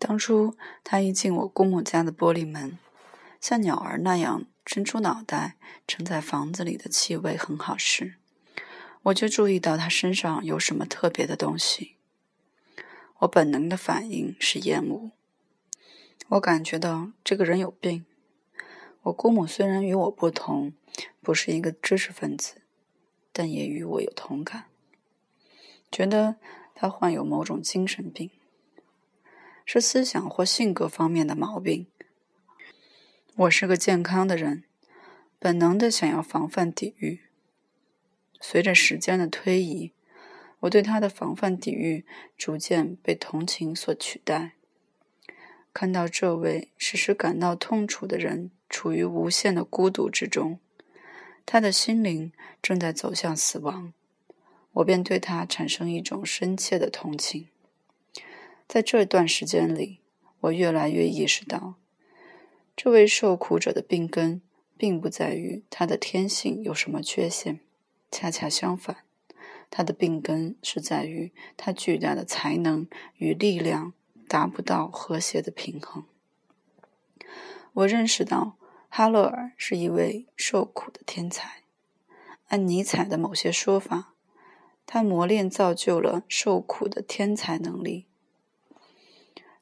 当初他一进我姑母家的玻璃门，像鸟儿那样伸出脑袋，乘在房子里的气味很好时，我就注意到他身上有什么特别的东西。我本能的反应是厌恶。我感觉到这个人有病。我姑母虽然与我不同，不是一个知识分子，但也与我有同感，觉得他患有某种精神病，是思想或性格方面的毛病。我是个健康的人，本能的想要防范抵御。随着时间的推移，我对他的防范抵御逐渐被同情所取代。看到这位时时感到痛楚的人处于无限的孤独之中，他的心灵正在走向死亡，我便对他产生一种深切的同情。在这段时间里，我越来越意识到，这位受苦者的病根并不在于他的天性有什么缺陷，恰恰相反，他的病根是在于他巨大的才能与力量。达不到和谐的平衡。我认识到哈勒尔是一位受苦的天才。按尼采的某些说法，他磨练造就了受苦的天才能力，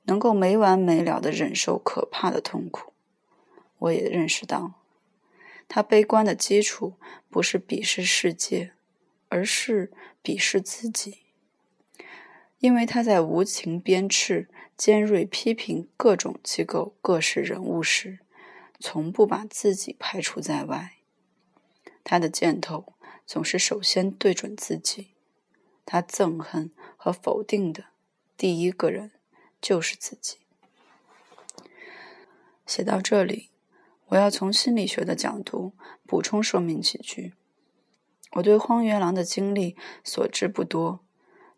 能够没完没了的忍受可怕的痛苦。我也认识到，他悲观的基础不是鄙视世界，而是鄙视自己，因为他在无情鞭笞。尖锐批评各种机构、各式人物时，从不把自己排除在外。他的箭头总是首先对准自己。他憎恨和否定的第一个人就是自己。写到这里，我要从心理学的角度补充说明几句。我对荒原狼的经历所知不多，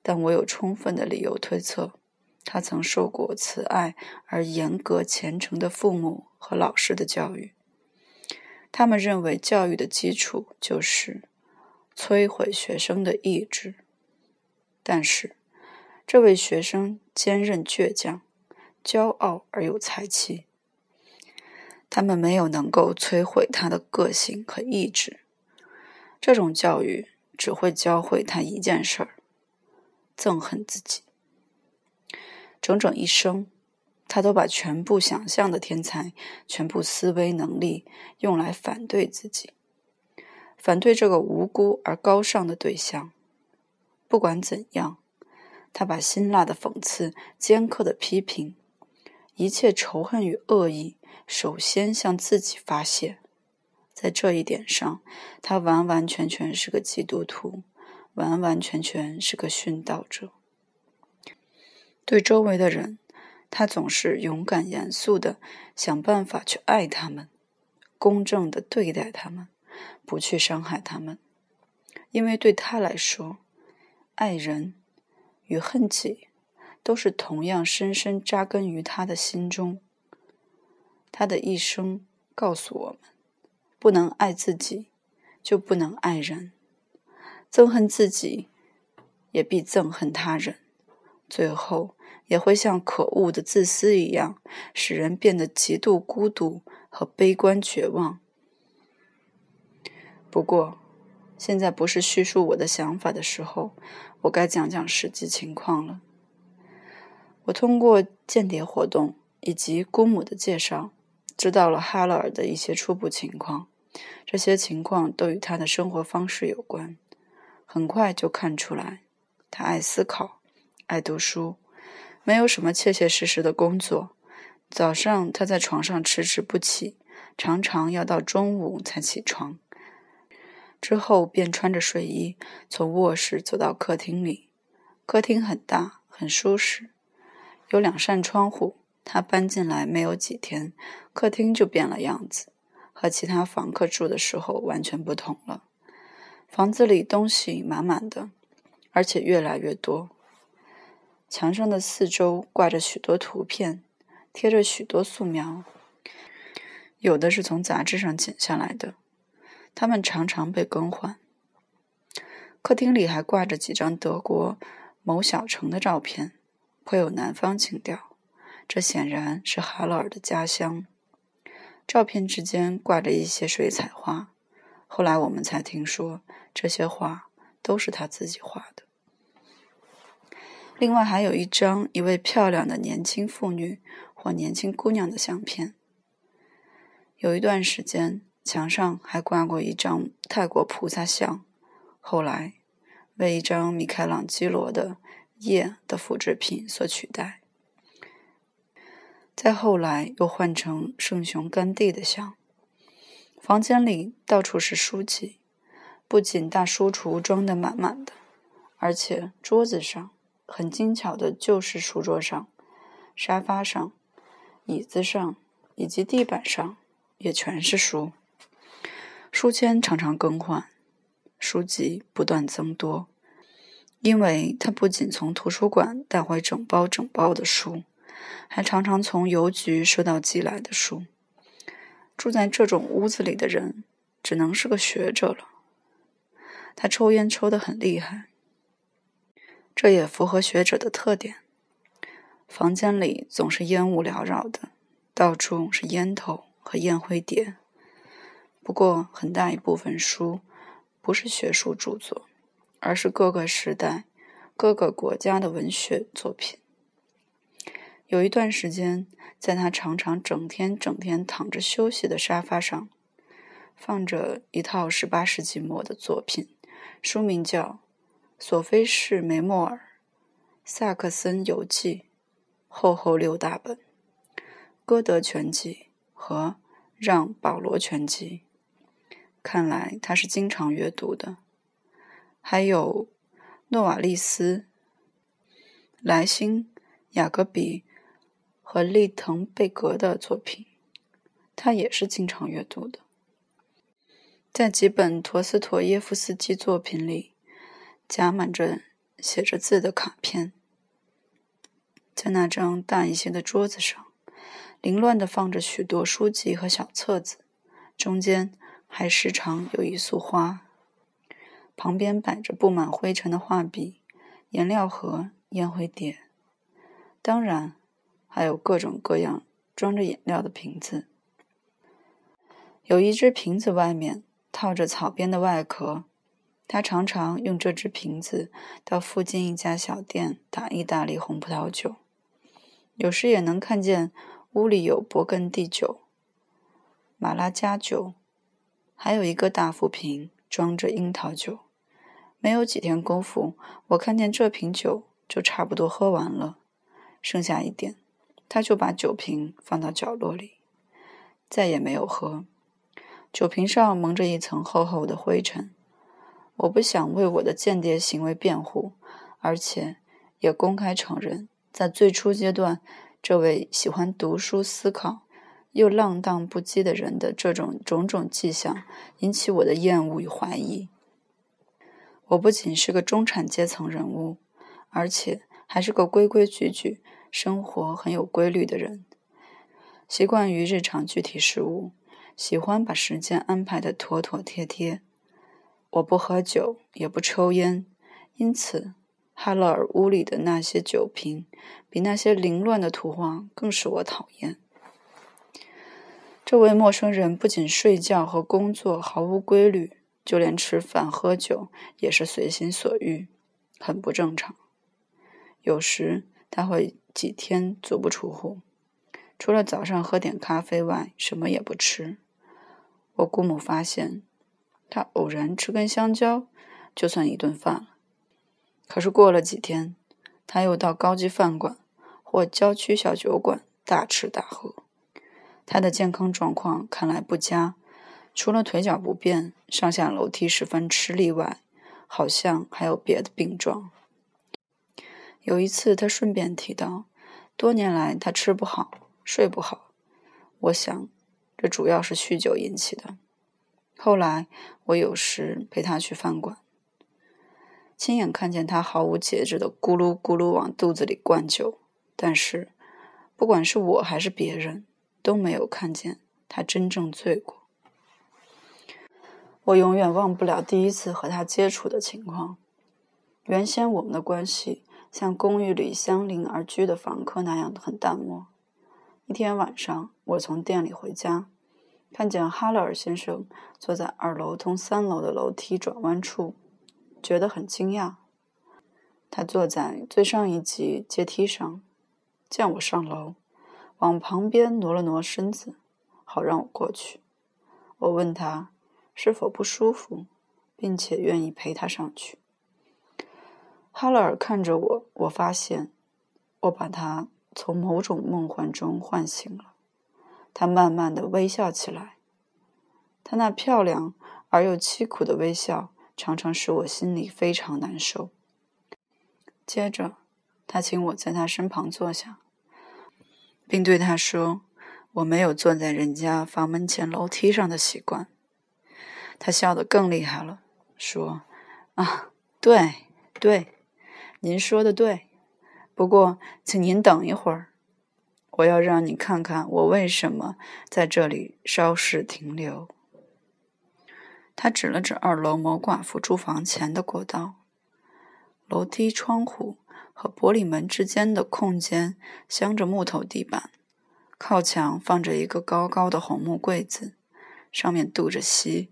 但我有充分的理由推测。他曾受过慈爱而严格虔诚的父母和老师的教育，他们认为教育的基础就是摧毁学生的意志。但是，这位学生坚韧倔强、骄傲而有才气，他们没有能够摧毁他的个性和意志。这种教育只会教会他一件事儿：憎恨自己。整整一生，他都把全部想象的天才、全部思维能力用来反对自己，反对这个无辜而高尚的对象。不管怎样，他把辛辣的讽刺、尖刻的批评、一切仇恨与恶意，首先向自己发泄。在这一点上，他完完全全是个基督徒，完完全全是个殉道者。对周围的人，他总是勇敢、严肃的想办法去爱他们，公正的对待他们，不去伤害他们。因为对他来说，爱人与恨己都是同样深深扎根于他的心中。他的一生告诉我们：不能爱自己，就不能爱人；憎恨自己，也必憎恨他人。最后。也会像可恶的自私一样，使人变得极度孤独和悲观绝望。不过，现在不是叙述我的想法的时候，我该讲讲实际情况了。我通过间谍活动以及姑母的介绍，知道了哈勒尔的一些初步情况。这些情况都与他的生活方式有关。很快就看出来，他爱思考，爱读书。没有什么切切实实的工作。早上他在床上迟迟不起，常常要到中午才起床。之后便穿着睡衣从卧室走到客厅里。客厅很大，很舒适，有两扇窗户。他搬进来没有几天，客厅就变了样子，和其他房客住的时候完全不同了。房子里东西满满的，而且越来越多。墙上的四周挂着许多图片，贴着许多素描，有的是从杂志上剪下来的，他们常常被更换。客厅里还挂着几张德国某小城的照片，颇有南方情调。这显然是哈勒尔的家乡。照片之间挂着一些水彩画，后来我们才听说，这些画都是他自己画的。另外还有一张一位漂亮的年轻妇女或年轻姑娘的相片。有一段时间，墙上还挂过一张泰国菩萨像，后来为一张米开朗基罗的《夜》的复制品所取代。再后来又换成圣雄甘地的像。房间里到处是书籍，不仅大书橱装得满满的，而且桌子上很精巧的旧式书桌上、沙发上、椅子上以及地板上也全是书。书签常常更换，书籍不断增多，因为他不仅从图书馆带回整包整包的书。还常常从邮局收到寄来的书。住在这种屋子里的人，只能是个学者了。他抽烟抽得很厉害，这也符合学者的特点。房间里总是烟雾缭绕的，到处是烟头和烟灰碟。不过，很大一部分书不是学术著作，而是各个时代、各个国家的文学作品。有一段时间，在他常常整天整天躺着休息的沙发上，放着一套十八世纪末的作品，书名叫《索菲士梅莫尔·萨克森游记》，厚厚六大本，《歌德全集》和《让·保罗全集》，看来他是经常阅读的。还有诺瓦利斯、莱辛、雅各比。和利滕贝格的作品，他也是经常阅读的。在几本陀思妥耶夫斯基作品里，夹满着写着字的卡片。在那张大一些的桌子上，凌乱地放着许多书籍和小册子，中间还时常有一束花。旁边摆着布满灰尘的画笔、颜料盒、烟灰碟，当然。还有各种各样装着饮料的瓶子，有一只瓶子外面套着草编的外壳。他常常用这只瓶子到附近一家小店打意大利红葡萄酒，有时也能看见屋里有勃艮第酒、马拉加酒，还有一个大副瓶装着樱桃酒。没有几天功夫，我看见这瓶酒就差不多喝完了，剩下一点。他就把酒瓶放到角落里，再也没有喝。酒瓶上蒙着一层厚厚的灰尘。我不想为我的间谍行为辩护，而且也公开承认，在最初阶段，这位喜欢读书、思考又浪荡不羁的人的这种种种迹象，引起我的厌恶与怀疑。我不仅是个中产阶层人物，而且还是个规规矩矩。生活很有规律的人，习惯于日常具体事务，喜欢把时间安排的妥妥帖帖。我不喝酒，也不抽烟，因此哈勒尔屋里的那些酒瓶，比那些凌乱的图画更使我讨厌。这位陌生人不仅睡觉和工作毫无规律，就连吃饭喝酒也是随心所欲，很不正常。有时他会。几天足不出户，除了早上喝点咖啡外，什么也不吃。我姑母发现，他偶然吃根香蕉，就算一顿饭了。可是过了几天，他又到高级饭馆或郊区小酒馆大吃大喝。他的健康状况看来不佳，除了腿脚不便、上下楼梯十分吃力外，好像还有别的病状。有一次，他顺便提到，多年来他吃不好、睡不好。我想，这主要是酗酒引起的。后来，我有时陪他去饭馆，亲眼看见他毫无节制的咕噜咕噜往肚子里灌酒。但是，不管是我还是别人，都没有看见他真正醉过。我永远忘不了第一次和他接触的情况。原先我们的关系。像公寓里相邻而居的房客那样很淡漠，一天晚上，我从店里回家，看见哈勒尔先生坐在二楼通三楼的楼梯转弯处，觉得很惊讶。他坐在最上一级阶梯上，见我上楼，往旁边挪了挪身子，好让我过去。我问他是否不舒服，并且愿意陪他上去。哈勒尔看着我，我发现我把他从某种梦幻中唤醒了。他慢慢的微笑起来，他那漂亮而又凄苦的微笑常常使我心里非常难受。接着，他请我在他身旁坐下，并对他说：“我没有坐在人家房门前楼梯上的习惯。”他笑得更厉害了，说：“啊，对，对，您说的对。不过，请您等一会儿，我要让你看看我为什么在这里稍事停留。”他指了指二楼某寡妇住房前的过道。楼梯窗户和玻璃门之间的空间镶着木头地板，靠墙放着一个高高的红木柜子，上面镀着锡。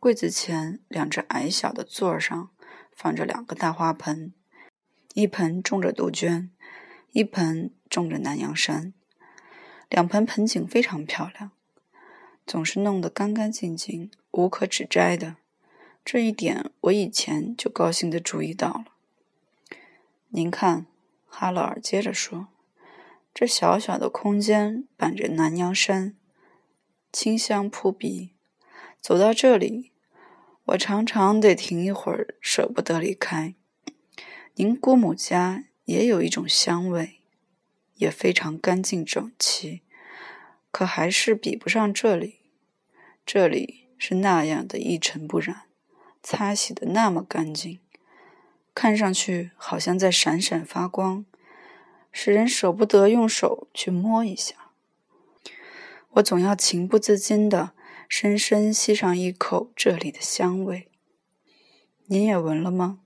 柜子前两只矮小的座上放着两个大花盆，一盆种着杜鹃，一盆种着南洋杉。两盆盆景非常漂亮，总是弄得干干净净、无可指摘的。这一点我以前就高兴地注意到了。您看，哈勒尔接着说：“这小小的空间板着南洋杉，清香扑鼻。走到这里，我常常得停一会儿，舍不得离开。您姑母家也有一种香味，也非常干净整齐，可还是比不上这里。这里是那样的一尘不染。”擦洗的那么干净，看上去好像在闪闪发光，使人舍不得用手去摸一下。我总要情不自禁地深深吸上一口这里的香味。您也闻了吗？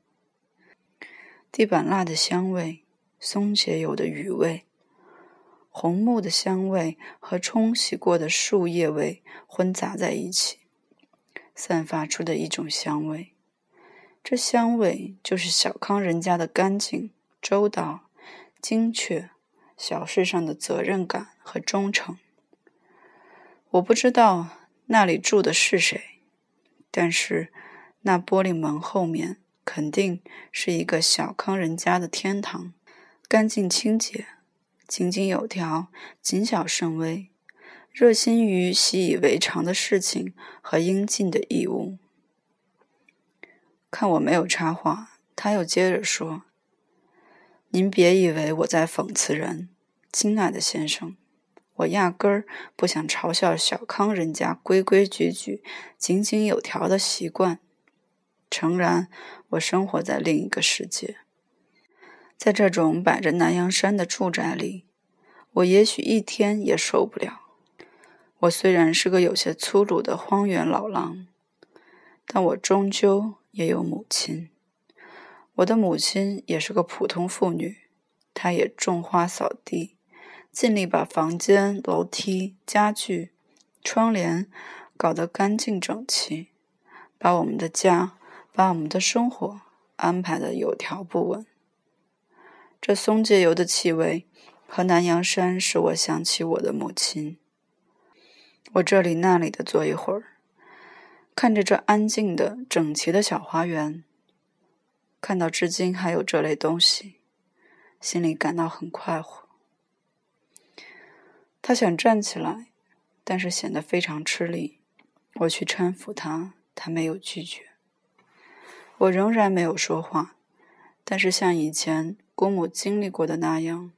地板蜡的香味，松节油的余味，红木的香味和冲洗过的树叶味混杂在一起。散发出的一种香味，这香味就是小康人家的干净、周到、精确，小事上的责任感和忠诚。我不知道那里住的是谁，但是那玻璃门后面肯定是一个小康人家的天堂，干净清洁，井井有条，谨小慎微。热心于习以为常的事情和应尽的义务。看我没有插话，他又接着说：“您别以为我在讽刺人，亲爱的先生，我压根儿不想嘲笑小康人家规规矩矩、井井有条的习惯。诚然，我生活在另一个世界，在这种摆着南洋山的住宅里，我也许一天也受不了。”我虽然是个有些粗鲁的荒原老狼，但我终究也有母亲。我的母亲也是个普通妇女，她也种花扫地，尽力把房间、楼梯、家具、窗帘搞得干净整齐，把我们的家、把我们的生活安排得有条不紊。这松节油的气味和南洋山使我想起我的母亲。我这里那里的坐一会儿，看着这安静的、整齐的小花园，看到至今还有这类东西，心里感到很快活。他想站起来，但是显得非常吃力。我去搀扶他，他没有拒绝。我仍然没有说话，但是像以前姑母经历过的那样。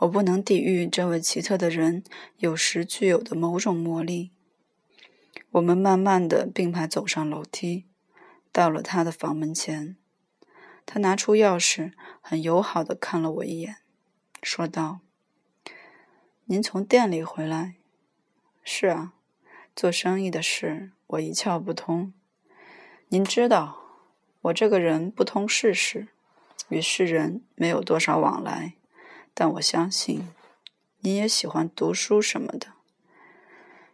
我不能抵御这位奇特的人有时具有的某种魔力。我们慢慢的并排走上楼梯，到了他的房门前。他拿出钥匙，很友好的看了我一眼，说道：“您从店里回来？是啊，做生意的事我一窍不通。您知道，我这个人不通世事，与世人没有多少往来。”但我相信，您也喜欢读书什么的。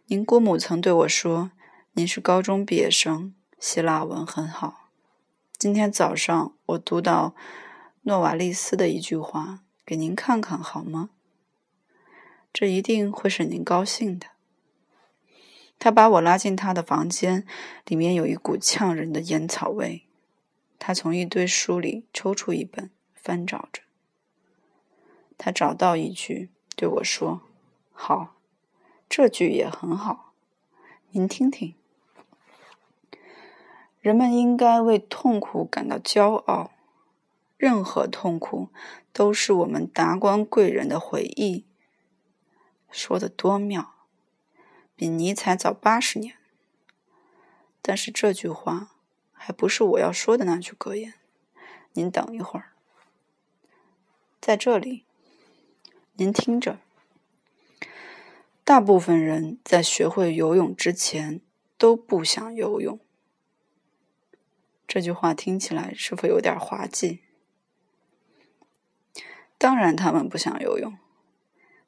您姑母曾对我说，您是高中毕业生，希腊文很好。今天早上我读到诺瓦利斯的一句话，给您看看好吗？这一定会使您高兴的。他把我拉进他的房间，里面有一股呛人的烟草味。他从一堆书里抽出一本，翻找着。他找到一句，对我说：“好，这句也很好，您听听。人们应该为痛苦感到骄傲，任何痛苦都是我们达官贵人的回忆。”说的多妙，比尼采早八十年。但是这句话还不是我要说的那句格言。您等一会儿，在这里，您听着。大部分人在学会游泳之前都不想游泳。这句话听起来是否有点滑稽？当然，他们不想游泳。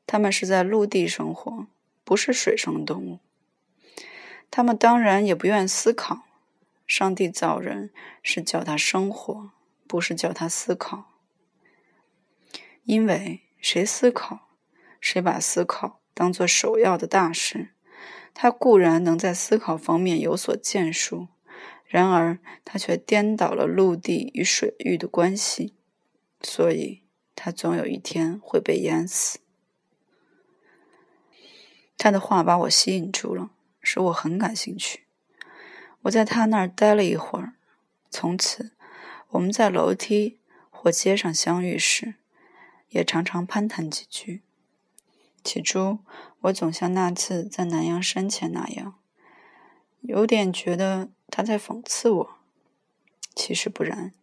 他们是在陆地生活，不是水生动物。他们当然也不愿思考。上帝造人是叫他生活，不是叫他思考。因为谁思考，谁把思考当做首要的大事，他固然能在思考方面有所建树，然而他却颠倒了陆地与水域的关系，所以他总有一天会被淹死。他的话把我吸引住了，使我很感兴趣。我在他那儿待了一会儿，从此我们在楼梯或街上相遇时，也常常攀谈几句。起初，我总像那次在南阳山前那样，有点觉得他在讽刺我。其实不然，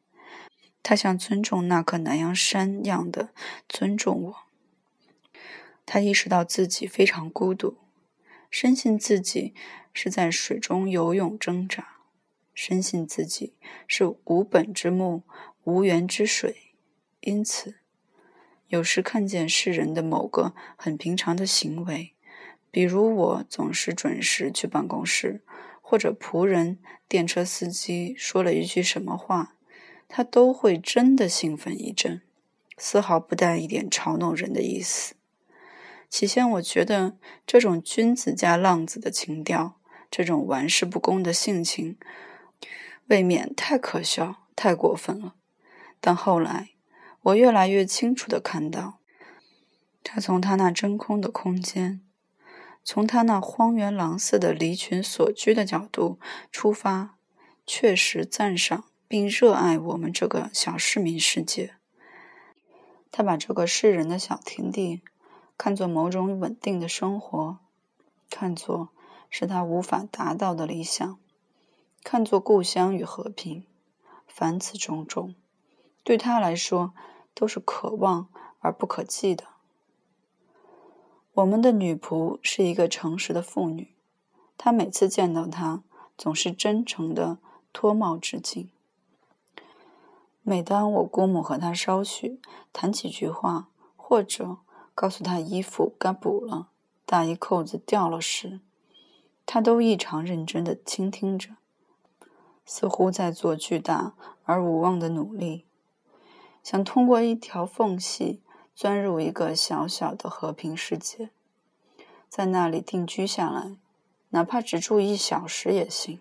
他像尊重那棵南阳山样的尊重我。他意识到自己非常孤独，深信自己是在水中游泳挣扎，深信自己是无本之木、无源之水。因此，有时看见世人的某个很平常的行为，比如我总是准时去办公室，或者仆人、电车司机说了一句什么话，他都会真的兴奋一阵，丝毫不带一点嘲弄人的意思。起先，我觉得这种君子加浪子的情调，这种玩世不恭的性情，未免太可笑、太过分了。但后来，我越来越清楚地看到，他从他那真空的空间，从他那荒原狼似的离群所居的角度出发，确实赞赏并热爱我们这个小市民世界。他把这个世人的小田地。看作某种稳定的生活，看作是他无法达到的理想，看作故乡与和平，凡此种种，对他来说都是可望而不可及的。我们的女仆是一个诚实的妇女，她每次见到他，总是真诚的脱帽致敬。每当我姑母和他稍许谈几句话，或者。告诉他衣服该补了，大衣扣子掉了时，他都异常认真地倾听着，似乎在做巨大而无望的努力，想通过一条缝隙钻入一个小小的和平世界，在那里定居下来，哪怕只住一小时也行。